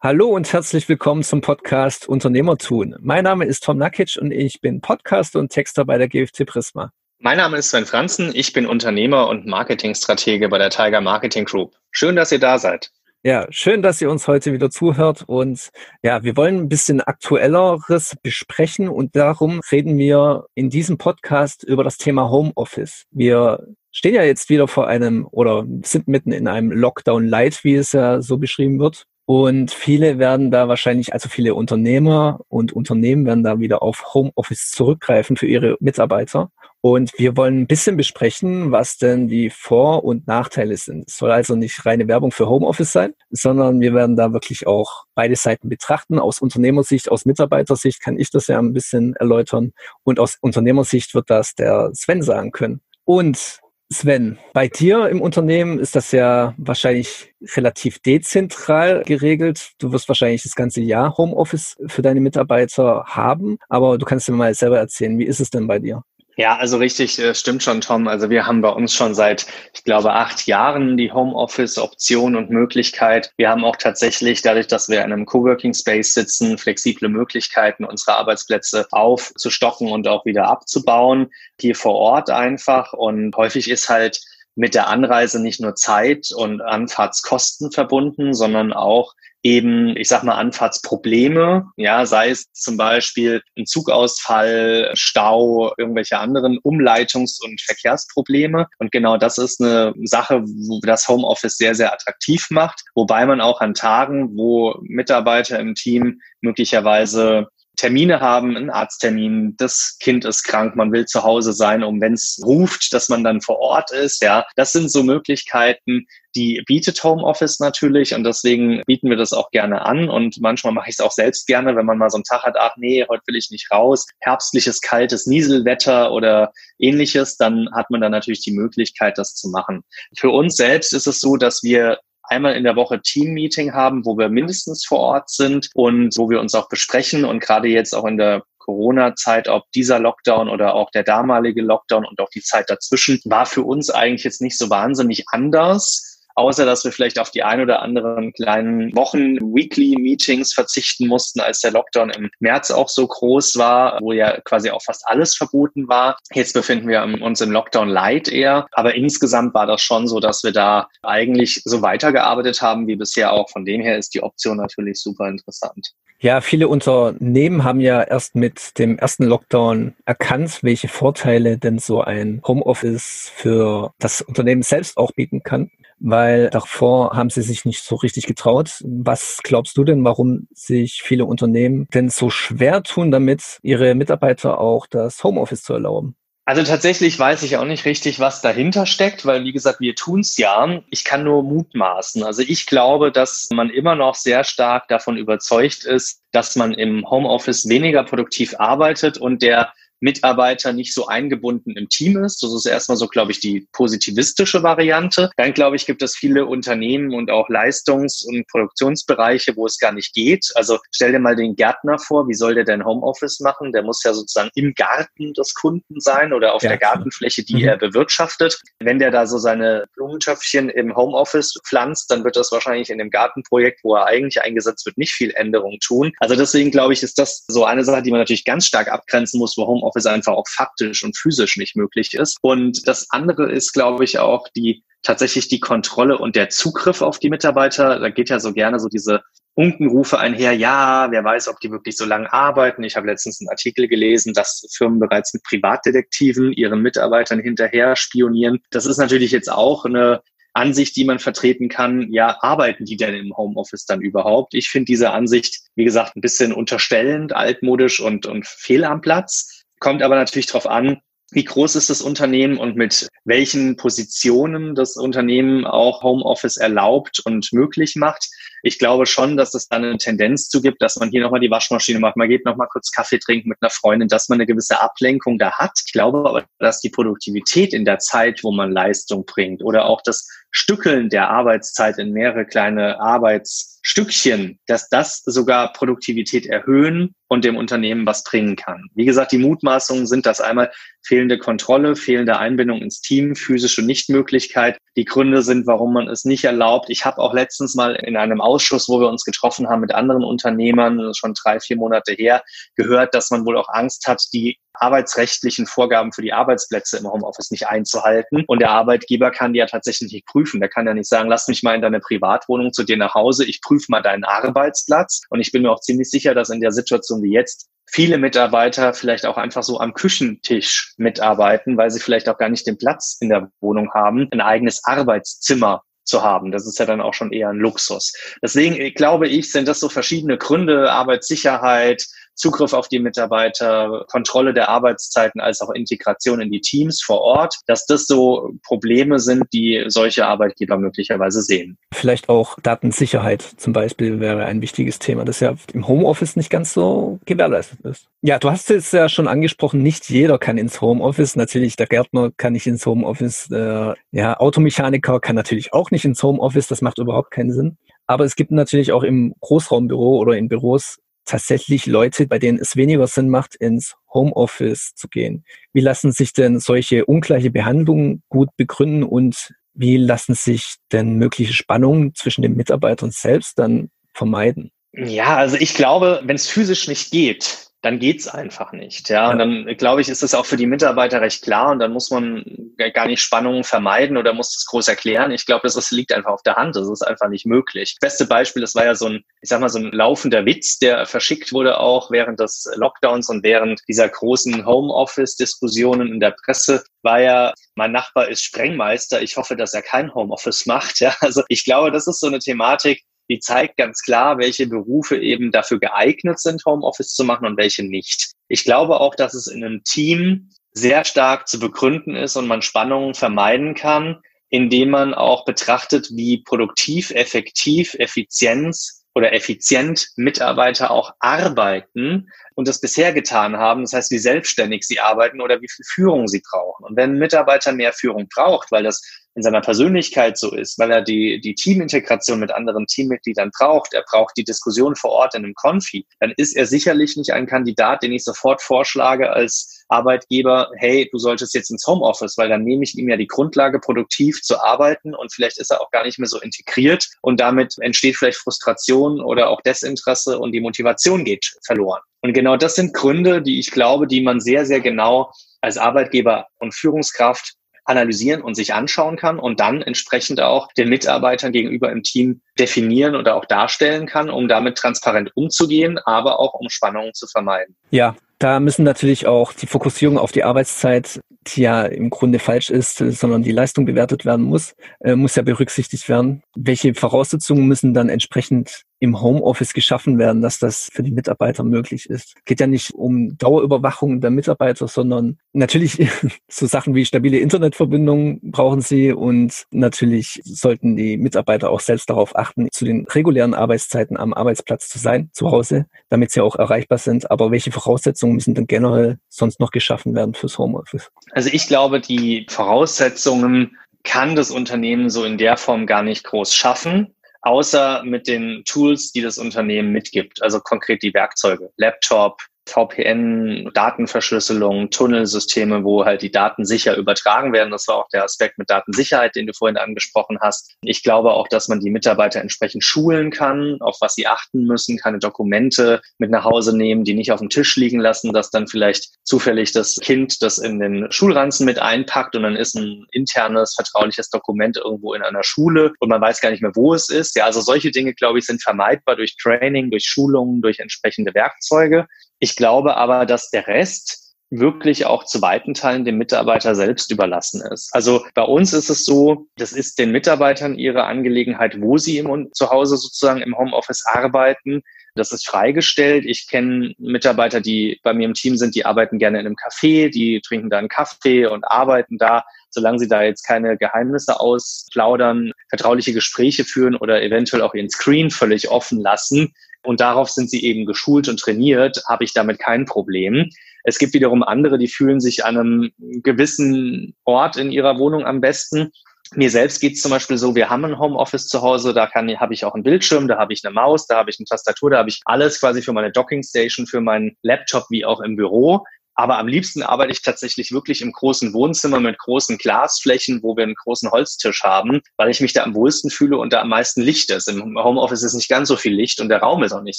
Hallo und herzlich willkommen zum Podcast Unternehmertun. Mein Name ist Tom Nakic und ich bin Podcaster und Texter bei der GFT Prisma. Mein Name ist Sven Franzen, ich bin Unternehmer und Marketingstratege bei der Tiger Marketing Group. Schön, dass ihr da seid. Ja, schön, dass ihr uns heute wieder zuhört und ja, wir wollen ein bisschen aktuelleres besprechen und darum reden wir in diesem Podcast über das Thema Homeoffice. Wir stehen ja jetzt wieder vor einem oder sind mitten in einem Lockdown Light, wie es ja so beschrieben wird. Und viele werden da wahrscheinlich, also viele Unternehmer und Unternehmen werden da wieder auf Homeoffice zurückgreifen für ihre Mitarbeiter. Und wir wollen ein bisschen besprechen, was denn die Vor- und Nachteile sind. Es soll also nicht reine Werbung für Homeoffice sein, sondern wir werden da wirklich auch beide Seiten betrachten. Aus Unternehmersicht, aus Mitarbeitersicht kann ich das ja ein bisschen erläutern. Und aus Unternehmersicht wird das der Sven sagen können. Und Sven, bei dir im Unternehmen ist das ja wahrscheinlich relativ dezentral geregelt. Du wirst wahrscheinlich das ganze Jahr Homeoffice für deine Mitarbeiter haben, aber du kannst dir mal selber erzählen, wie ist es denn bei dir? Ja, also richtig, äh, stimmt schon, Tom. Also wir haben bei uns schon seit, ich glaube, acht Jahren die Homeoffice-Option und Möglichkeit. Wir haben auch tatsächlich, dadurch, dass wir in einem Coworking Space sitzen, flexible Möglichkeiten, unsere Arbeitsplätze aufzustocken und auch wieder abzubauen. Hier vor Ort einfach. Und häufig ist halt mit der Anreise nicht nur Zeit und Anfahrtskosten verbunden, sondern auch eben, ich sag mal, Anfahrtsprobleme, ja, sei es zum Beispiel ein Zugausfall, Stau, irgendwelche anderen Umleitungs- und Verkehrsprobleme. Und genau das ist eine Sache, wo das Homeoffice sehr, sehr attraktiv macht, wobei man auch an Tagen, wo Mitarbeiter im Team möglicherweise Termine haben, einen Arzttermin, das Kind ist krank, man will zu Hause sein, um wenn es ruft, dass man dann vor Ort ist. Ja, das sind so Möglichkeiten, die bietet Homeoffice natürlich und deswegen bieten wir das auch gerne an und manchmal mache ich es auch selbst gerne, wenn man mal so einen Tag hat, ach nee, heute will ich nicht raus, herbstliches, kaltes Nieselwetter oder ähnliches, dann hat man dann natürlich die Möglichkeit, das zu machen. Für uns selbst ist es so, dass wir einmal in der Woche Team-Meeting haben, wo wir mindestens vor Ort sind und wo wir uns auch besprechen und gerade jetzt auch in der Corona-Zeit, ob dieser Lockdown oder auch der damalige Lockdown und auch die Zeit dazwischen, war für uns eigentlich jetzt nicht so wahnsinnig anders außer dass wir vielleicht auf die ein oder anderen kleinen Wochen Weekly Meetings verzichten mussten, als der Lockdown im März auch so groß war, wo ja quasi auch fast alles verboten war. Jetzt befinden wir uns im Lockdown Light eher, aber insgesamt war das schon so, dass wir da eigentlich so weitergearbeitet haben wie bisher auch. Von dem her ist die Option natürlich super interessant. Ja, viele Unternehmen haben ja erst mit dem ersten Lockdown erkannt, welche Vorteile denn so ein Homeoffice für das Unternehmen selbst auch bieten kann weil davor haben sie sich nicht so richtig getraut. Was glaubst du denn, warum sich viele Unternehmen denn so schwer tun, damit ihre Mitarbeiter auch das Homeoffice zu erlauben? Also tatsächlich weiß ich auch nicht richtig, was dahinter steckt, weil wie gesagt, wir tun's ja. Ich kann nur mutmaßen. Also ich glaube, dass man immer noch sehr stark davon überzeugt ist, dass man im Homeoffice weniger produktiv arbeitet und der Mitarbeiter nicht so eingebunden im Team ist. Das ist erstmal so, glaube ich, die positivistische Variante. Dann, glaube ich, gibt es viele Unternehmen und auch Leistungs- und Produktionsbereiche, wo es gar nicht geht. Also stell dir mal den Gärtner vor, wie soll der denn Homeoffice machen? Der muss ja sozusagen im Garten des Kunden sein oder auf ja. der Gartenfläche, die mhm. er bewirtschaftet. Wenn der da so seine Blumentöpfchen im Homeoffice pflanzt, dann wird das wahrscheinlich in dem Gartenprojekt, wo er eigentlich eingesetzt wird, nicht viel Änderung tun. Also deswegen, glaube ich, ist das so eine Sache, die man natürlich ganz stark abgrenzen muss, wo Homeoffice Homeoffice einfach auch faktisch und physisch nicht möglich ist. Und das andere ist, glaube ich, auch die tatsächlich die Kontrolle und der Zugriff auf die Mitarbeiter. Da geht ja so gerne so diese Unkenrufe einher, ja, wer weiß, ob die wirklich so lange arbeiten. Ich habe letztens einen Artikel gelesen, dass Firmen bereits mit Privatdetektiven ihren Mitarbeitern hinterher spionieren. Das ist natürlich jetzt auch eine Ansicht, die man vertreten kann, ja, arbeiten die denn im Homeoffice dann überhaupt? Ich finde diese Ansicht, wie gesagt, ein bisschen unterstellend, altmodisch und, und fehl am Platz. Kommt aber natürlich darauf an, wie groß ist das Unternehmen und mit welchen Positionen das Unternehmen auch Homeoffice erlaubt und möglich macht. Ich glaube schon, dass es da eine Tendenz zu gibt, dass man hier nochmal die Waschmaschine macht, man geht nochmal kurz Kaffee trinken mit einer Freundin, dass man eine gewisse Ablenkung da hat. Ich glaube aber, dass die Produktivität in der Zeit, wo man Leistung bringt oder auch das Stückeln der Arbeitszeit in mehrere kleine Arbeitsstückchen, dass das sogar Produktivität erhöhen und dem Unternehmen was bringen kann. Wie gesagt, die Mutmaßungen sind das einmal fehlende Kontrolle, fehlende Einbindung ins Team, physische Nichtmöglichkeit, die Gründe sind, warum man es nicht erlaubt. Ich habe auch letztens mal in einem Ausschuss, wo wir uns getroffen haben mit anderen Unternehmern, schon drei, vier Monate her, gehört, dass man wohl auch Angst hat, die arbeitsrechtlichen Vorgaben für die Arbeitsplätze im Homeoffice nicht einzuhalten. Und der Arbeitgeber kann die ja tatsächlich nicht prüfen. Der kann ja nicht sagen, lass mich mal in deine Privatwohnung zu dir nach Hause, ich prüfe mal deinen Arbeitsplatz. Und ich bin mir auch ziemlich sicher, dass in der Situation wie jetzt viele Mitarbeiter vielleicht auch einfach so am Küchentisch mitarbeiten, weil sie vielleicht auch gar nicht den Platz in der Wohnung haben, ein eigenes Arbeitszimmer zu haben. Das ist ja dann auch schon eher ein Luxus. Deswegen glaube ich, sind das so verschiedene Gründe, Arbeitssicherheit, Zugriff auf die Mitarbeiter, Kontrolle der Arbeitszeiten als auch Integration in die Teams vor Ort, dass das so Probleme sind, die solche Arbeitgeber möglicherweise sehen. Vielleicht auch Datensicherheit zum Beispiel wäre ein wichtiges Thema, das ja im Homeoffice nicht ganz so gewährleistet ist. Ja, du hast es ja schon angesprochen, nicht jeder kann ins Homeoffice. Natürlich, der Gärtner kann nicht ins Homeoffice, der ja, Automechaniker kann natürlich auch nicht ins Homeoffice, das macht überhaupt keinen Sinn. Aber es gibt natürlich auch im Großraumbüro oder in Büros tatsächlich Leute, bei denen es weniger Sinn macht, ins Homeoffice zu gehen. Wie lassen sich denn solche ungleiche Behandlungen gut begründen und wie lassen sich denn mögliche Spannungen zwischen den Mitarbeitern selbst dann vermeiden? Ja, also ich glaube, wenn es physisch nicht geht, dann geht's einfach nicht. Ja, und dann glaube ich, ist es auch für die Mitarbeiter recht klar und dann muss man gar nicht Spannungen vermeiden oder muss das groß erklären. Ich glaube, das, das liegt einfach auf der Hand. Das ist einfach nicht möglich. Beste Beispiel, das war ja so ein, ich sag mal, so ein laufender Witz, der verschickt wurde auch während des Lockdowns und während dieser großen Homeoffice-Diskussionen in der Presse war ja, mein Nachbar ist Sprengmeister. Ich hoffe, dass er kein Homeoffice macht. Ja, also ich glaube, das ist so eine Thematik, die zeigt ganz klar, welche Berufe eben dafür geeignet sind, Homeoffice zu machen und welche nicht. Ich glaube auch, dass es in einem Team sehr stark zu begründen ist und man Spannungen vermeiden kann, indem man auch betrachtet, wie produktiv, effektiv, Effizienz oder effizient Mitarbeiter auch arbeiten und das bisher getan haben. Das heißt, wie selbstständig sie arbeiten oder wie viel Führung sie brauchen. Und wenn ein Mitarbeiter mehr Führung braucht, weil das in seiner Persönlichkeit so ist, weil er die, die Teamintegration mit anderen Teammitgliedern braucht, er braucht die Diskussion vor Ort in einem Konfi, dann ist er sicherlich nicht ein Kandidat, den ich sofort vorschlage als Arbeitgeber, hey, du solltest jetzt ins Homeoffice, weil dann nehme ich ihm ja die Grundlage, produktiv zu arbeiten und vielleicht ist er auch gar nicht mehr so integriert und damit entsteht vielleicht Frustration oder auch Desinteresse und die Motivation geht verloren. Und genau das sind Gründe, die ich glaube, die man sehr, sehr genau als Arbeitgeber und Führungskraft analysieren und sich anschauen kann und dann entsprechend auch den Mitarbeitern gegenüber im Team definieren oder auch darstellen kann, um damit transparent umzugehen, aber auch um Spannungen zu vermeiden. Ja, da müssen natürlich auch die Fokussierung auf die Arbeitszeit, die ja im Grunde falsch ist, sondern die Leistung bewertet werden muss, äh, muss ja berücksichtigt werden. Welche Voraussetzungen müssen dann entsprechend im Homeoffice geschaffen werden, dass das für die Mitarbeiter möglich ist. Geht ja nicht um Dauerüberwachung der Mitarbeiter, sondern natürlich so Sachen wie stabile Internetverbindungen brauchen sie und natürlich sollten die Mitarbeiter auch selbst darauf achten, zu den regulären Arbeitszeiten am Arbeitsplatz zu sein, zu Hause, damit sie auch erreichbar sind. Aber welche Voraussetzungen müssen denn generell sonst noch geschaffen werden fürs Homeoffice? Also ich glaube, die Voraussetzungen kann das Unternehmen so in der Form gar nicht groß schaffen außer mit den Tools, die das Unternehmen mitgibt, also konkret die Werkzeuge, Laptop, VPN, Datenverschlüsselung, Tunnelsysteme, wo halt die Daten sicher übertragen werden. Das war auch der Aspekt mit Datensicherheit, den du vorhin angesprochen hast. Ich glaube auch, dass man die Mitarbeiter entsprechend schulen kann, auf was sie achten müssen, keine Dokumente mit nach Hause nehmen, die nicht auf dem Tisch liegen lassen, dass dann vielleicht zufällig das Kind das in den Schulranzen mit einpackt und dann ist ein internes, vertrauliches Dokument irgendwo in einer Schule und man weiß gar nicht mehr, wo es ist. Ja, also solche Dinge, glaube ich, sind vermeidbar durch Training, durch Schulungen, durch entsprechende Werkzeuge. Ich glaube aber, dass der Rest wirklich auch zu weiten Teilen dem Mitarbeiter selbst überlassen ist. Also bei uns ist es so, das ist den Mitarbeitern ihre Angelegenheit, wo sie im zu Hause sozusagen im Homeoffice arbeiten. Das ist freigestellt. Ich kenne Mitarbeiter, die bei mir im Team sind, die arbeiten gerne in einem Café, die trinken da einen Kaffee und arbeiten da, solange sie da jetzt keine Geheimnisse ausplaudern, vertrauliche Gespräche führen oder eventuell auch ihren Screen völlig offen lassen, und darauf sind sie eben geschult und trainiert, habe ich damit kein Problem. Es gibt wiederum andere, die fühlen sich an einem gewissen Ort in ihrer Wohnung am besten. Mir selbst geht es zum Beispiel so, wir haben ein Homeoffice zu Hause, da kann, habe ich auch einen Bildschirm, da habe ich eine Maus, da habe ich eine Tastatur, da habe ich alles quasi für meine Dockingstation, für meinen Laptop wie auch im Büro. Aber am liebsten arbeite ich tatsächlich wirklich im großen Wohnzimmer mit großen Glasflächen, wo wir einen großen Holztisch haben, weil ich mich da am wohlsten fühle und da am meisten Licht ist. Im Homeoffice ist nicht ganz so viel Licht und der Raum ist auch nicht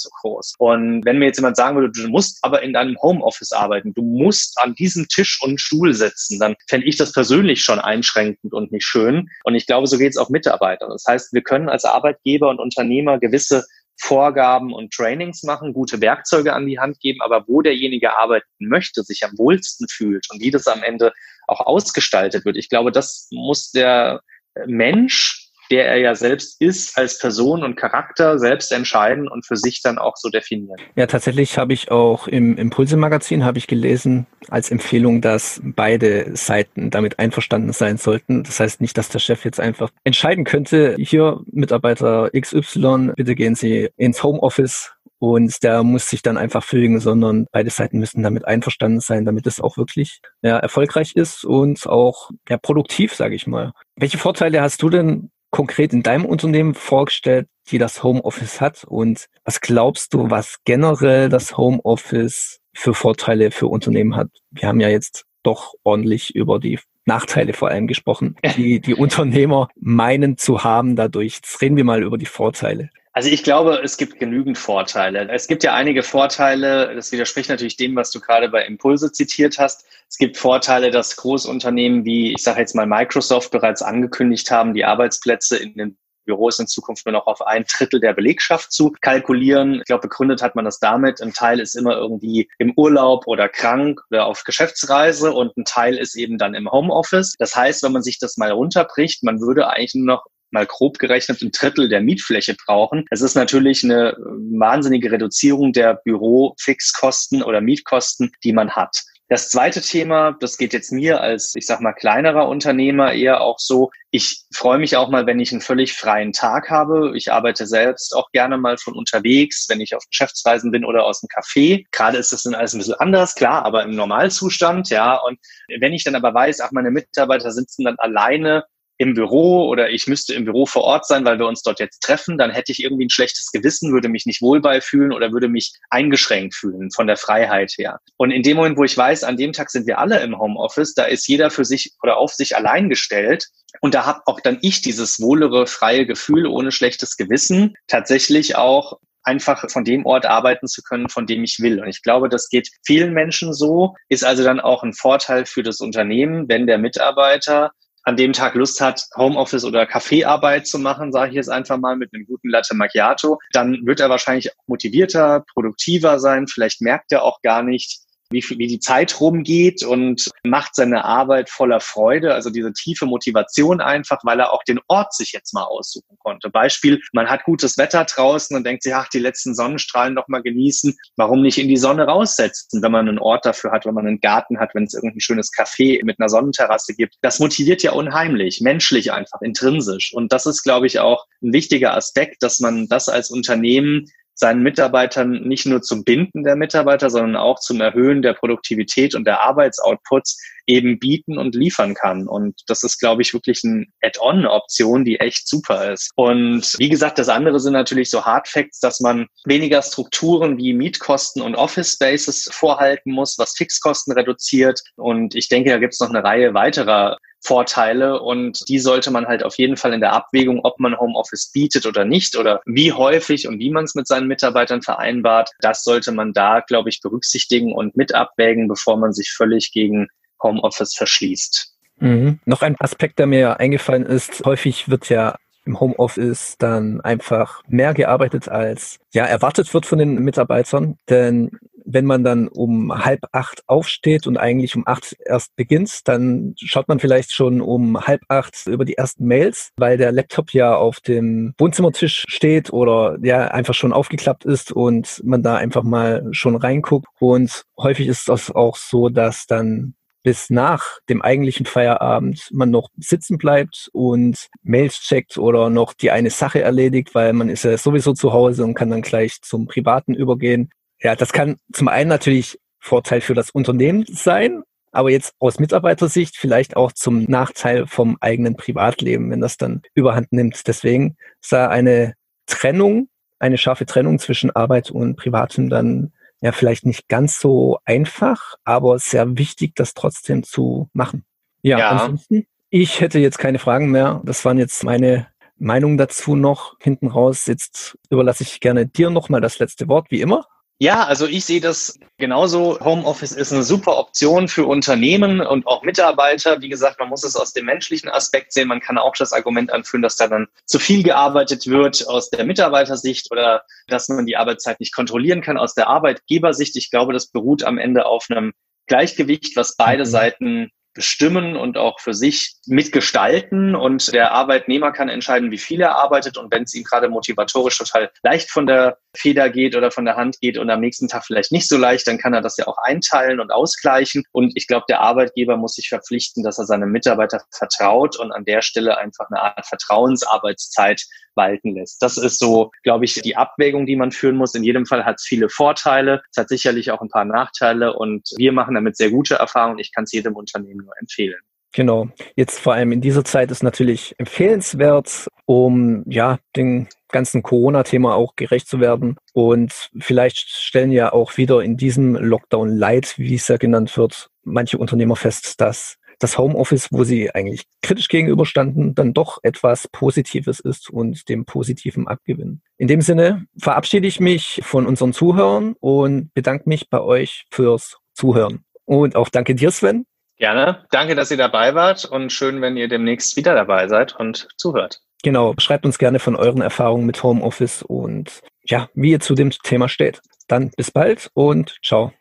so groß. Und wenn mir jetzt jemand sagen würde, du musst aber in deinem Homeoffice arbeiten, du musst an diesem Tisch und Stuhl sitzen, dann fände ich das persönlich schon einschränkend und nicht schön. Und ich glaube, so geht es auch Mitarbeitern. Das heißt, wir können als Arbeitgeber und Unternehmer gewisse Vorgaben und Trainings machen, gute Werkzeuge an die Hand geben, aber wo derjenige arbeiten möchte, sich am wohlsten fühlt und wie das am Ende auch ausgestaltet wird. Ich glaube, das muss der Mensch der er ja selbst ist, als Person und Charakter selbst entscheiden und für sich dann auch so definieren. Ja, tatsächlich habe ich auch im Impulse-Magazin habe ich gelesen als Empfehlung, dass beide Seiten damit einverstanden sein sollten. Das heißt nicht, dass der Chef jetzt einfach entscheiden könnte, hier Mitarbeiter XY, bitte gehen Sie ins Homeoffice und der muss sich dann einfach fügen, sondern beide Seiten müssen damit einverstanden sein, damit es auch wirklich ja, erfolgreich ist und auch ja, produktiv, sage ich mal. Welche Vorteile hast du denn konkret in deinem Unternehmen vorgestellt, die das Homeoffice hat? Und was glaubst du, was generell das Homeoffice für Vorteile für Unternehmen hat? Wir haben ja jetzt doch ordentlich über die Nachteile vor allem gesprochen, die die Unternehmer meinen zu haben dadurch. Jetzt reden wir mal über die Vorteile. Also ich glaube, es gibt genügend Vorteile. Es gibt ja einige Vorteile, das widerspricht natürlich dem, was du gerade bei Impulse zitiert hast. Es gibt Vorteile, dass Großunternehmen wie, ich sage jetzt mal Microsoft bereits angekündigt haben, die Arbeitsplätze in den Büros in Zukunft nur noch auf ein Drittel der Belegschaft zu kalkulieren. Ich glaube, begründet hat man das damit. Ein Teil ist immer irgendwie im Urlaub oder krank oder auf Geschäftsreise und ein Teil ist eben dann im Homeoffice. Das heißt, wenn man sich das mal runterbricht, man würde eigentlich nur noch mal grob gerechnet ein Drittel der Mietfläche brauchen. Es ist natürlich eine wahnsinnige Reduzierung der Bürofixkosten oder Mietkosten, die man hat. Das zweite Thema, das geht jetzt mir als, ich sag mal, kleinerer Unternehmer eher auch so. Ich freue mich auch mal, wenn ich einen völlig freien Tag habe. Ich arbeite selbst auch gerne mal von unterwegs, wenn ich auf Geschäftsreisen bin oder aus dem Café. Gerade ist das dann alles ein bisschen anders, klar, aber im Normalzustand, ja. Und wenn ich dann aber weiß, ach, meine Mitarbeiter sitzen dann alleine im Büro oder ich müsste im Büro vor Ort sein, weil wir uns dort jetzt treffen, dann hätte ich irgendwie ein schlechtes Gewissen, würde mich nicht wohl beifühlen oder würde mich eingeschränkt fühlen von der Freiheit her. Und in dem Moment, wo ich weiß, an dem Tag sind wir alle im Homeoffice, da ist jeder für sich oder auf sich allein gestellt. Und da habe auch dann ich dieses wohlere, freie Gefühl ohne schlechtes Gewissen, tatsächlich auch einfach von dem Ort arbeiten zu können, von dem ich will. Und ich glaube, das geht vielen Menschen so, ist also dann auch ein Vorteil für das Unternehmen, wenn der Mitarbeiter an dem Tag Lust hat, Homeoffice oder Kaffeearbeit zu machen, sage ich jetzt einfach mal mit einem guten Latte Macchiato, dann wird er wahrscheinlich motivierter, produktiver sein. Vielleicht merkt er auch gar nicht, wie, wie die Zeit rumgeht und macht seine Arbeit voller Freude, also diese tiefe Motivation einfach, weil er auch den Ort sich jetzt mal aussuchen konnte. Beispiel, man hat gutes Wetter draußen und denkt sich, ach, die letzten Sonnenstrahlen noch mal genießen. Warum nicht in die Sonne raussetzen, wenn man einen Ort dafür hat, wenn man einen Garten hat, wenn es irgendein schönes Café mit einer Sonnenterrasse gibt. Das motiviert ja unheimlich, menschlich einfach, intrinsisch. Und das ist, glaube ich, auch ein wichtiger Aspekt, dass man das als Unternehmen seinen Mitarbeitern nicht nur zum Binden der Mitarbeiter, sondern auch zum Erhöhen der Produktivität und der Arbeitsoutputs eben bieten und liefern kann. Und das ist, glaube ich, wirklich eine Add-on-Option, die echt super ist. Und wie gesagt, das andere sind natürlich so Hard dass man weniger Strukturen wie Mietkosten und Office Spaces vorhalten muss, was Fixkosten reduziert. Und ich denke, da gibt es noch eine Reihe weiterer Vorteile und die sollte man halt auf jeden Fall in der Abwägung, ob man Homeoffice bietet oder nicht oder wie häufig und wie man es mit seinen Mitarbeitern vereinbart, das sollte man da, glaube ich, berücksichtigen und mit abwägen, bevor man sich völlig gegen Homeoffice verschließt. Mhm. Noch ein Aspekt, der mir eingefallen ist, häufig wird ja im Homeoffice dann einfach mehr gearbeitet als ja erwartet wird von den Mitarbeitern, denn wenn man dann um halb acht aufsteht und eigentlich um acht erst beginnt, dann schaut man vielleicht schon um halb acht über die ersten Mails, weil der Laptop ja auf dem Wohnzimmertisch steht oder ja einfach schon aufgeklappt ist und man da einfach mal schon reinguckt. Und häufig ist es auch so, dass dann bis nach dem eigentlichen Feierabend man noch sitzen bleibt und Mails checkt oder noch die eine Sache erledigt, weil man ist ja sowieso zu Hause und kann dann gleich zum Privaten übergehen. Ja, das kann zum einen natürlich Vorteil für das Unternehmen sein, aber jetzt aus Mitarbeitersicht vielleicht auch zum Nachteil vom eigenen Privatleben, wenn das dann überhand nimmt. Deswegen ist da eine Trennung, eine scharfe Trennung zwischen Arbeit und Privatem dann ja vielleicht nicht ganz so einfach, aber sehr wichtig, das trotzdem zu machen. Ja, ja. ansonsten, ich hätte jetzt keine Fragen mehr. Das waren jetzt meine Meinung dazu noch hinten raus. Jetzt überlasse ich gerne dir nochmal das letzte Wort, wie immer. Ja, also ich sehe das genauso. Homeoffice ist eine super Option für Unternehmen und auch Mitarbeiter. Wie gesagt, man muss es aus dem menschlichen Aspekt sehen. Man kann auch das Argument anführen, dass da dann zu viel gearbeitet wird aus der Mitarbeitersicht oder dass man die Arbeitszeit nicht kontrollieren kann aus der Arbeitgebersicht. Ich glaube, das beruht am Ende auf einem Gleichgewicht, was beide mhm. Seiten bestimmen und auch für sich mitgestalten. Und der Arbeitnehmer kann entscheiden, wie viel er arbeitet. Und wenn es ihm gerade motivatorisch total leicht von der Feder geht oder von der Hand geht und am nächsten Tag vielleicht nicht so leicht, dann kann er das ja auch einteilen und ausgleichen. Und ich glaube, der Arbeitgeber muss sich verpflichten, dass er seinem Mitarbeiter vertraut und an der Stelle einfach eine Art Vertrauensarbeitszeit walten lässt. Das ist so, glaube ich, die Abwägung, die man führen muss. In jedem Fall hat es viele Vorteile. Es hat sicherlich auch ein paar Nachteile und wir machen damit sehr gute Erfahrungen. Ich kann es jedem Unternehmen nur empfehlen. Genau. Jetzt vor allem in dieser Zeit ist natürlich empfehlenswert, um ja den ganzen Corona-Thema auch gerecht zu werden. Und vielleicht stellen ja auch wieder in diesem Lockdown Light, wie es ja genannt wird, manche Unternehmer fest, dass das Homeoffice, wo sie eigentlich kritisch gegenüberstanden, dann doch etwas Positives ist und dem Positiven abgewinnen. In dem Sinne verabschiede ich mich von unseren Zuhörern und bedanke mich bei euch fürs Zuhören. Und auch danke dir, Sven. Gerne. Danke, dass ihr dabei wart und schön, wenn ihr demnächst wieder dabei seid und zuhört. Genau. Schreibt uns gerne von euren Erfahrungen mit Homeoffice und ja, wie ihr zu dem Thema steht. Dann bis bald und ciao.